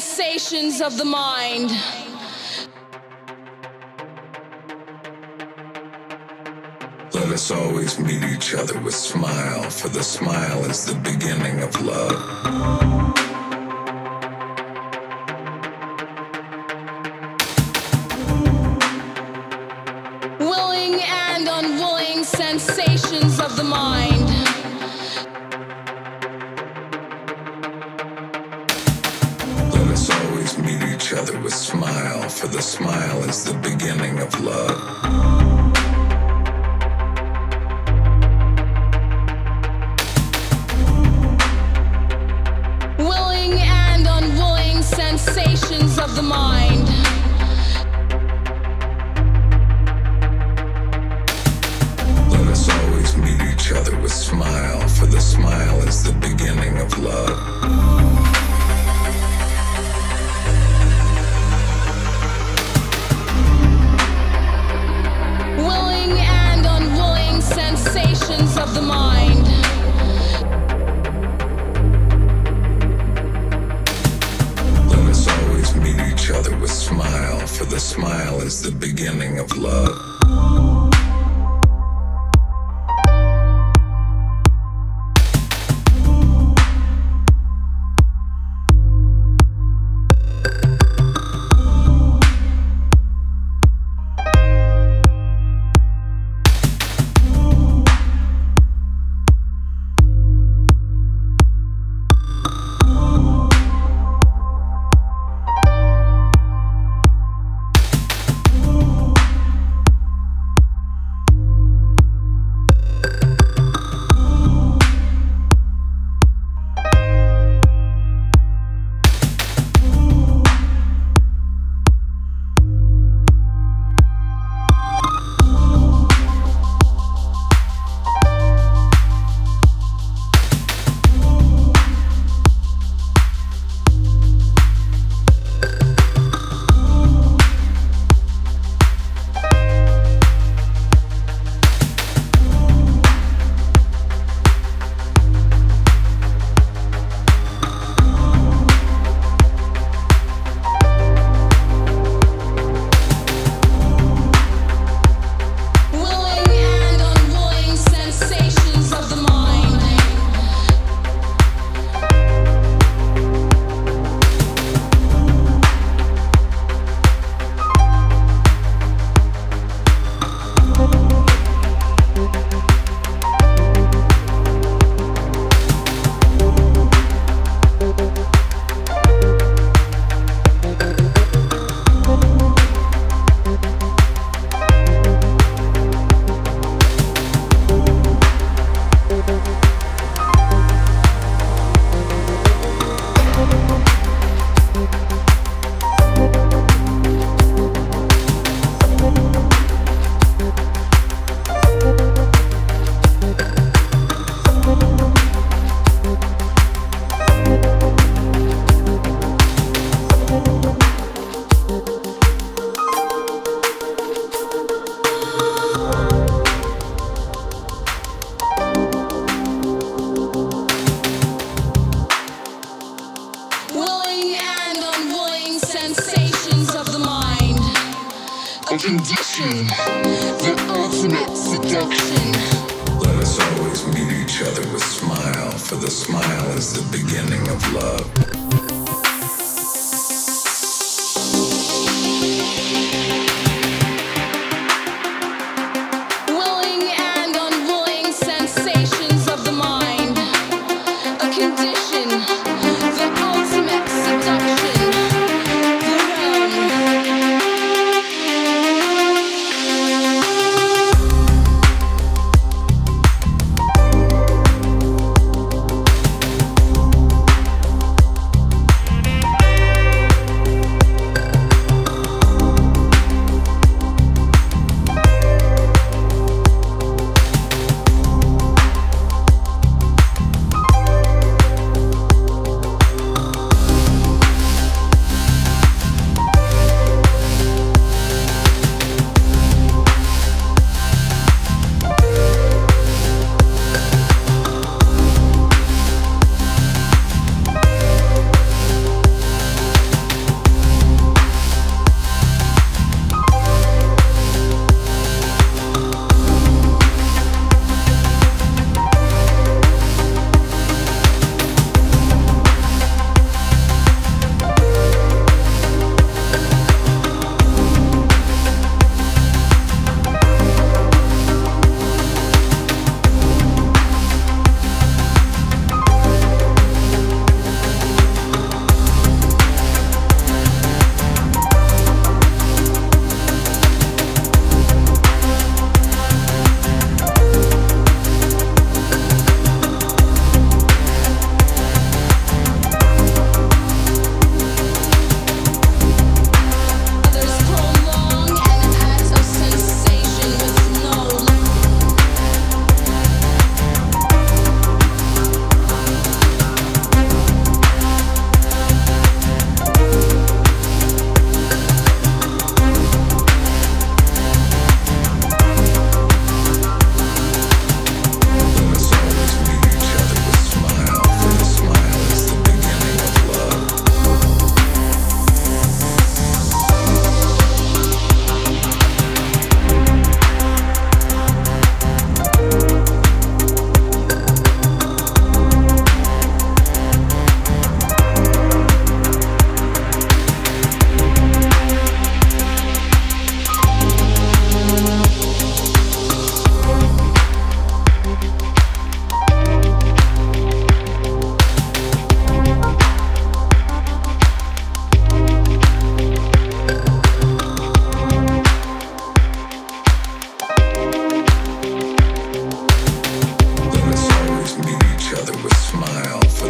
sensations of the mind. Let us always meet each other with smile, for the smile is the beginning of love. Willing and unwilling sensations of the mind. Other with smile, for the smile is the beginning of love. Willing and unwilling sensations of the mind. Smile, for the smile is the beginning of love. Ultimate seduction. Let us always meet each other with smile, for the smile is the beginning of love.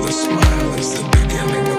a smile is the beginning